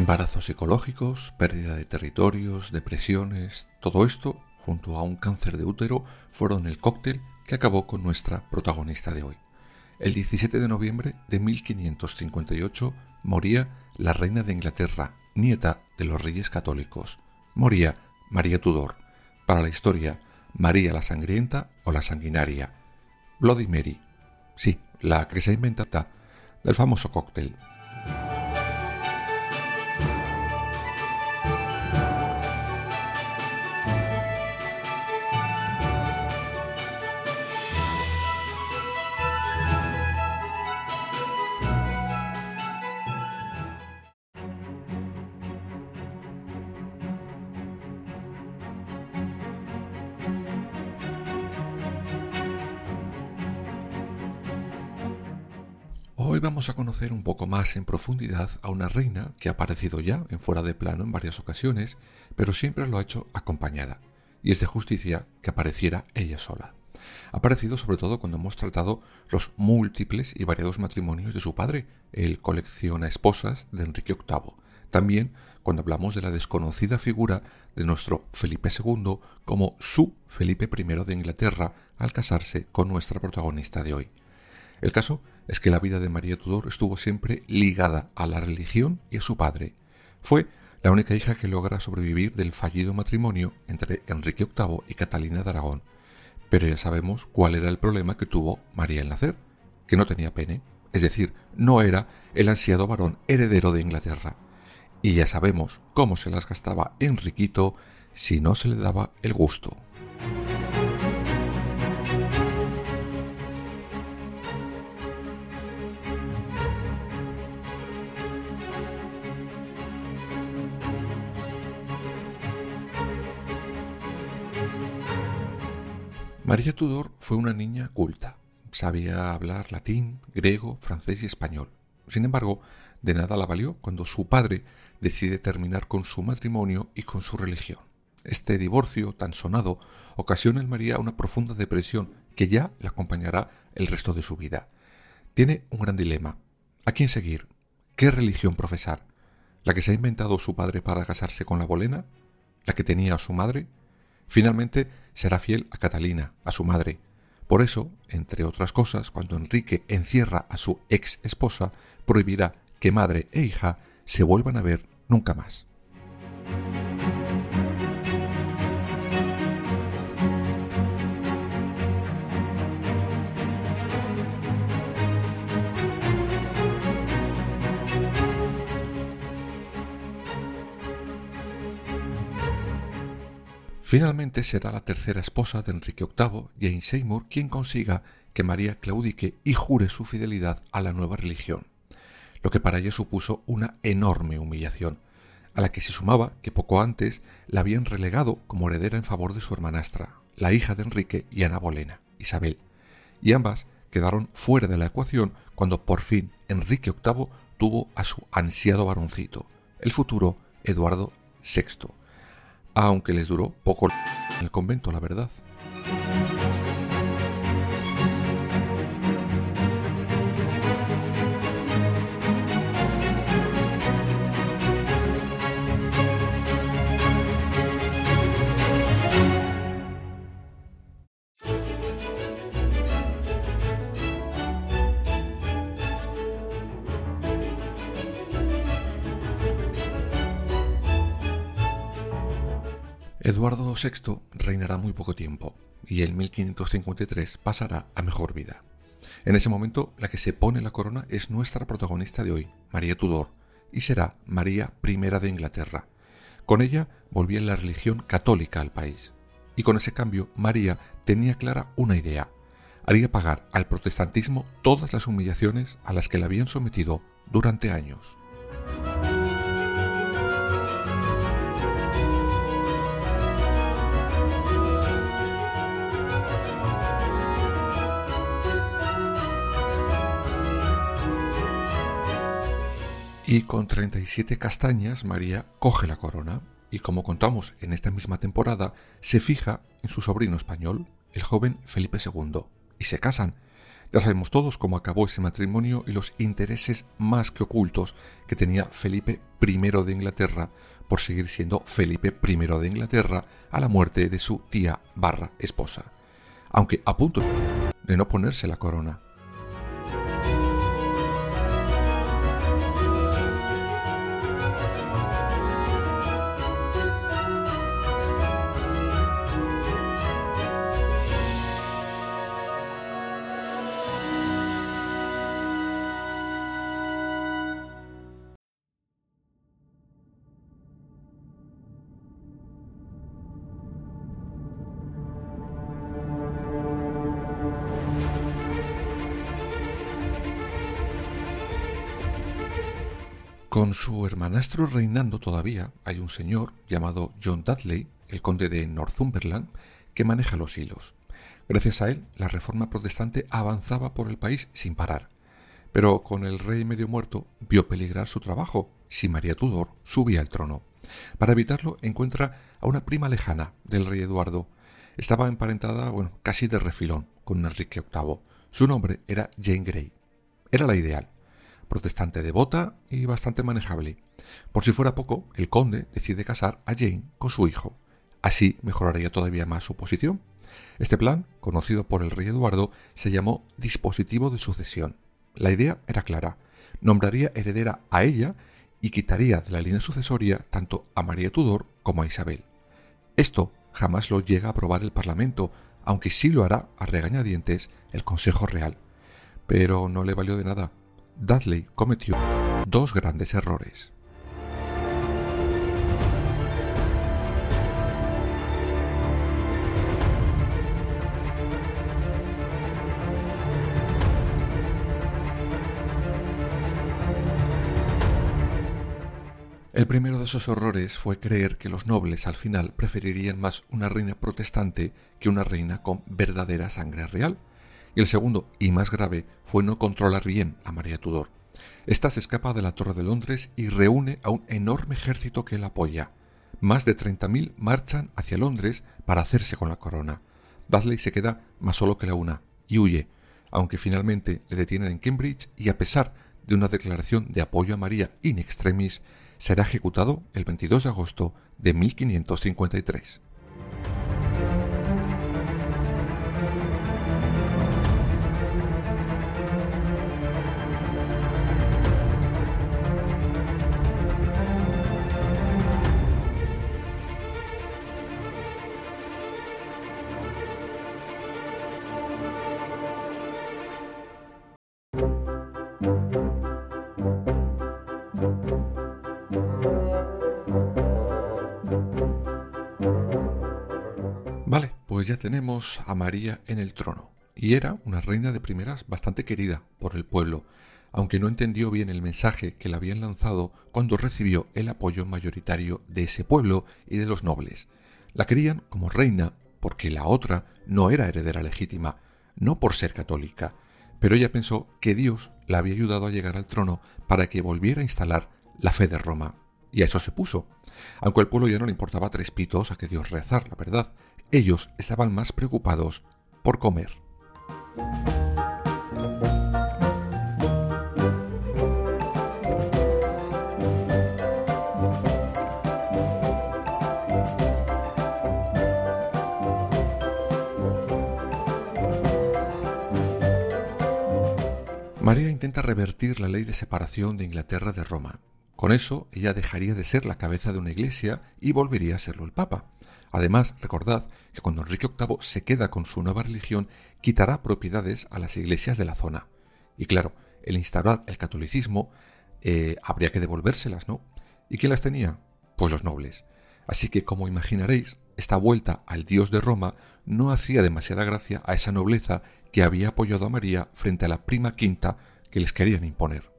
Embarazos psicológicos, pérdida de territorios, depresiones, todo esto, junto a un cáncer de útero, fueron el cóctel que acabó con nuestra protagonista de hoy. El 17 de noviembre de 1558 moría la reina de Inglaterra, nieta de los reyes católicos. Moría María Tudor. Para la historia, María la Sangrienta o la Sanguinaria. Bloody Mary. Sí, la que se del famoso cóctel. Hoy vamos a conocer un poco más en profundidad a una reina que ha aparecido ya en fuera de plano en varias ocasiones, pero siempre lo ha hecho acompañada, y es de justicia que apareciera ella sola. Ha aparecido sobre todo cuando hemos tratado los múltiples y variados matrimonios de su padre, el colecciona esposas de Enrique VIII. También cuando hablamos de la desconocida figura de nuestro Felipe II como su Felipe I de Inglaterra al casarse con nuestra protagonista de hoy. El caso es que la vida de María Tudor estuvo siempre ligada a la religión y a su padre. Fue la única hija que logra sobrevivir del fallido matrimonio entre Enrique VIII y Catalina de Aragón. Pero ya sabemos cuál era el problema que tuvo María al nacer, que no tenía pene, es decir, no era el ansiado varón heredero de Inglaterra. Y ya sabemos cómo se las gastaba Enriquito si no se le daba el gusto. María Tudor fue una niña culta. Sabía hablar latín, griego, francés y español. Sin embargo, de nada la valió cuando su padre decide terminar con su matrimonio y con su religión. Este divorcio tan sonado ocasiona en María una profunda depresión que ya la acompañará el resto de su vida. Tiene un gran dilema. ¿A quién seguir? ¿Qué religión profesar? ¿La que se ha inventado su padre para casarse con la bolena? ¿La que tenía su madre? Finalmente será fiel a Catalina, a su madre. Por eso, entre otras cosas, cuando Enrique encierra a su ex esposa, prohibirá que madre e hija se vuelvan a ver nunca más. Finalmente será la tercera esposa de Enrique VIII, Jane Seymour, quien consiga que María claudique y jure su fidelidad a la nueva religión, lo que para ella supuso una enorme humillación, a la que se sumaba que poco antes la habían relegado como heredera en favor de su hermanastra, la hija de Enrique y Ana Bolena, Isabel, y ambas quedaron fuera de la ecuación cuando por fin Enrique VIII tuvo a su ansiado varoncito, el futuro Eduardo VI, aunque les duró poco en el convento, la verdad. VI reinará muy poco tiempo y en 1553 pasará a mejor vida. En ese momento, la que se pone la corona es nuestra protagonista de hoy, María Tudor, y será María I de Inglaterra. Con ella volvía la religión católica al país. Y con ese cambio, María tenía clara una idea, haría pagar al protestantismo todas las humillaciones a las que la habían sometido durante años. Y con 37 castañas, María coge la corona y, como contamos en esta misma temporada, se fija en su sobrino español, el joven Felipe II, y se casan. Ya sabemos todos cómo acabó ese matrimonio y los intereses más que ocultos que tenía Felipe I de Inglaterra por seguir siendo Felipe I de Inglaterra a la muerte de su tía barra esposa, aunque a punto de no ponerse la corona. Con su hermanastro reinando todavía, hay un señor llamado John Dudley, el conde de Northumberland, que maneja los hilos. Gracias a él, la reforma protestante avanzaba por el país sin parar. Pero con el rey medio muerto, vio peligrar su trabajo si María Tudor subía al trono. Para evitarlo, encuentra a una prima lejana del rey Eduardo. Estaba emparentada, bueno, casi de refilón con Enrique VIII. Su nombre era Jane Grey. Era la ideal protestante devota y bastante manejable. Por si fuera poco, el conde decide casar a Jane con su hijo. Así mejoraría todavía más su posición. Este plan, conocido por el rey Eduardo, se llamó dispositivo de sucesión. La idea era clara. Nombraría heredera a ella y quitaría de la línea sucesoria tanto a María Tudor como a Isabel. Esto jamás lo llega a aprobar el Parlamento, aunque sí lo hará a regañadientes el Consejo Real. Pero no le valió de nada. Dudley cometió dos grandes errores. El primero de esos horrores fue creer que los nobles al final preferirían más una reina protestante que una reina con verdadera sangre real, y el segundo, y más grave, fue no controlar bien a María Tudor. Esta se escapa de la Torre de Londres y reúne a un enorme ejército que la apoya. Más de 30.000 marchan hacia Londres para hacerse con la corona. Dudley se queda más solo que la una y huye, aunque finalmente le detienen en Cambridge y a pesar de una declaración de apoyo a María in extremis, será ejecutado el 22 de agosto de 1553. Pues ya tenemos a María en el trono. Y era una reina de primeras bastante querida por el pueblo, aunque no entendió bien el mensaje que le habían lanzado cuando recibió el apoyo mayoritario de ese pueblo y de los nobles. La querían como reina porque la otra no era heredera legítima, no por ser católica, pero ella pensó que Dios la había ayudado a llegar al trono para que volviera a instalar la fe de Roma. Y a eso se puso. Aunque al pueblo ya no le importaba tres pitos a que Dios rezar, la verdad, ellos estaban más preocupados por comer. María intenta revertir la ley de separación de Inglaterra de Roma. Con eso, ella dejaría de ser la cabeza de una iglesia y volvería a serlo el Papa. Además, recordad que cuando Enrique VIII se queda con su nueva religión, quitará propiedades a las iglesias de la zona. Y claro, el instaurar el catolicismo eh, habría que devolvérselas, ¿no? ¿Y quién las tenía? Pues los nobles. Así que, como imaginaréis, esta vuelta al dios de Roma no hacía demasiada gracia a esa nobleza que había apoyado a María frente a la prima quinta que les querían imponer.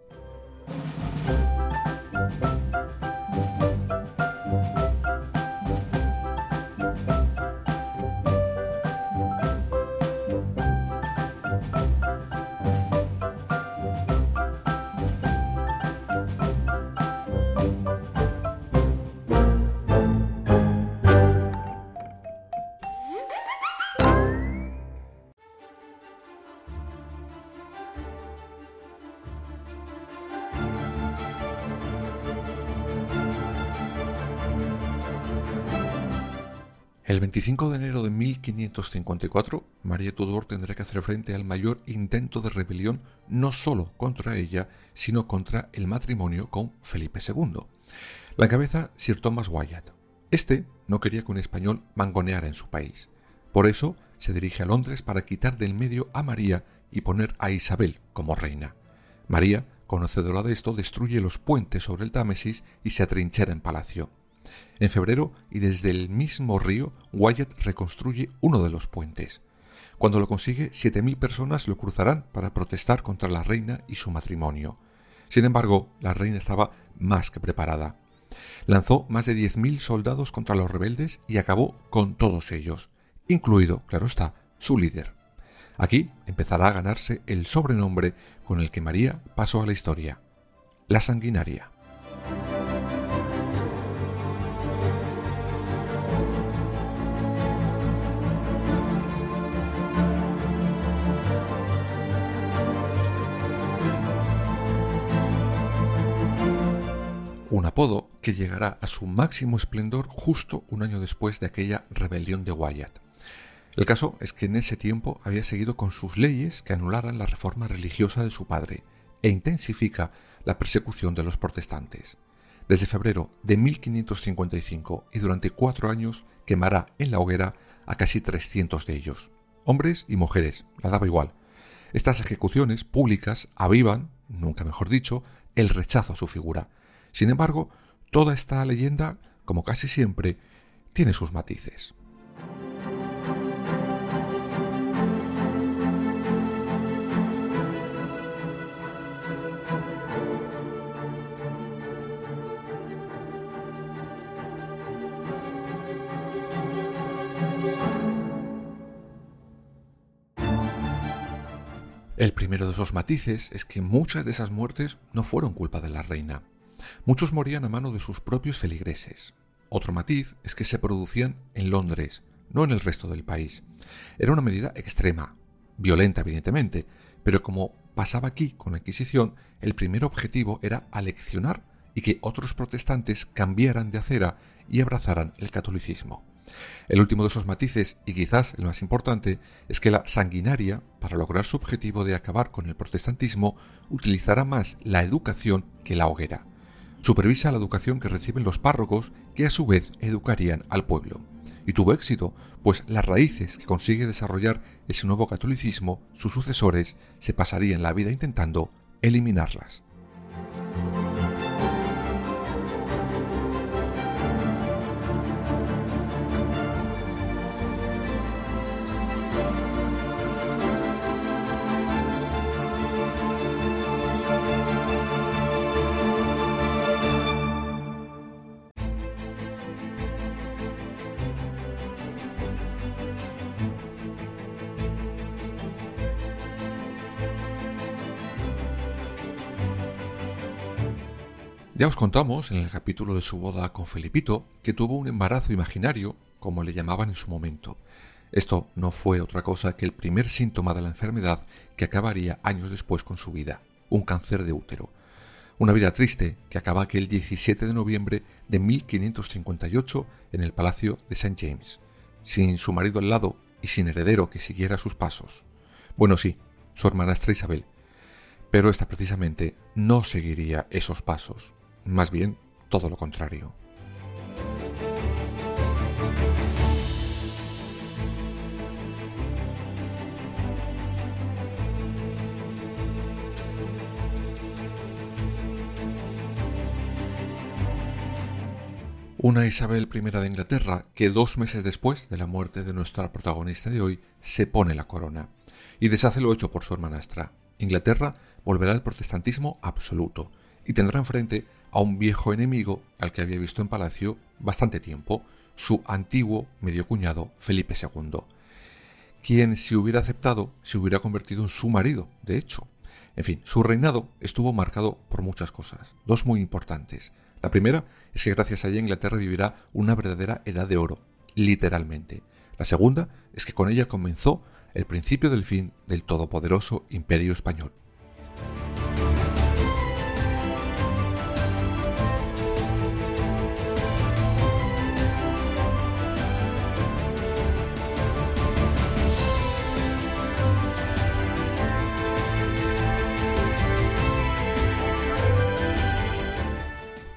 El 25 de enero de 1554, María Tudor tendrá que hacer frente al mayor intento de rebelión no solo contra ella, sino contra el matrimonio con Felipe II. La cabeza Sir Thomas Wyatt. Este no quería que un español mangoneara en su país. Por eso se dirige a Londres para quitar del medio a María y poner a Isabel como reina. María, conocedora de esto, destruye los puentes sobre el Támesis y se atrinchera en palacio. En febrero, y desde el mismo río, Wyatt reconstruye uno de los puentes. Cuando lo consigue, 7.000 personas lo cruzarán para protestar contra la reina y su matrimonio. Sin embargo, la reina estaba más que preparada. Lanzó más de 10.000 soldados contra los rebeldes y acabó con todos ellos, incluido, claro está, su líder. Aquí empezará a ganarse el sobrenombre con el que María pasó a la historia, la sanguinaria. Un apodo que llegará a su máximo esplendor justo un año después de aquella rebelión de Wyatt. El caso es que en ese tiempo había seguido con sus leyes que anularan la reforma religiosa de su padre e intensifica la persecución de los protestantes. Desde febrero de 1555 y durante cuatro años quemará en la hoguera a casi 300 de ellos, hombres y mujeres, la daba igual. Estas ejecuciones públicas avivan, nunca mejor dicho, el rechazo a su figura, sin embargo, toda esta leyenda, como casi siempre, tiene sus matices. El primero de esos matices es que muchas de esas muertes no fueron culpa de la reina. Muchos morían a mano de sus propios feligreses. Otro matiz es que se producían en Londres, no en el resto del país. Era una medida extrema, violenta evidentemente, pero como pasaba aquí con la Inquisición, el primer objetivo era aleccionar y que otros protestantes cambiaran de acera y abrazaran el catolicismo. El último de esos matices, y quizás el más importante, es que la sanguinaria, para lograr su objetivo de acabar con el protestantismo, utilizará más la educación que la hoguera supervisa la educación que reciben los párrocos que a su vez educarían al pueblo. Y tuvo éxito, pues las raíces que consigue desarrollar ese nuevo catolicismo, sus sucesores se pasarían la vida intentando eliminarlas. Ya os contamos en el capítulo de su boda con Felipito que tuvo un embarazo imaginario, como le llamaban en su momento. Esto no fue otra cosa que el primer síntoma de la enfermedad que acabaría años después con su vida, un cáncer de útero. Una vida triste que acaba aquel 17 de noviembre de 1558 en el Palacio de St. James, sin su marido al lado y sin heredero que siguiera sus pasos. Bueno, sí, su hermanastra Isabel, pero esta precisamente no seguiría esos pasos más bien todo lo contrario. Una Isabel I de Inglaterra que dos meses después de la muerte de nuestra protagonista de hoy se pone la corona y deshace lo hecho por su hermanastra. Inglaterra volverá al protestantismo absoluto y tendrá enfrente a un viejo enemigo al que había visto en palacio bastante tiempo, su antiguo medio cuñado Felipe II, quien si hubiera aceptado se hubiera convertido en su marido, de hecho. En fin, su reinado estuvo marcado por muchas cosas, dos muy importantes. La primera es que gracias a ella Inglaterra vivirá una verdadera edad de oro, literalmente. La segunda es que con ella comenzó el principio del fin del todopoderoso imperio español.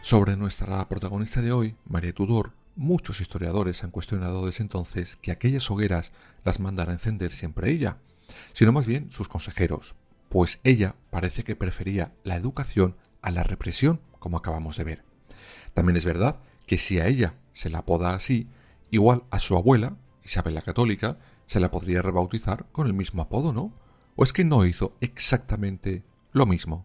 Sobre nuestra protagonista de hoy, María Tudor, muchos historiadores han cuestionado desde entonces que aquellas hogueras las mandara encender siempre ella, sino más bien sus consejeros, pues ella parece que prefería la educación a la represión, como acabamos de ver. También es verdad que si a ella se la apoda así, igual a su abuela, Isabel la Católica, se la podría rebautizar con el mismo apodo, ¿no? ¿O es que no hizo exactamente lo mismo?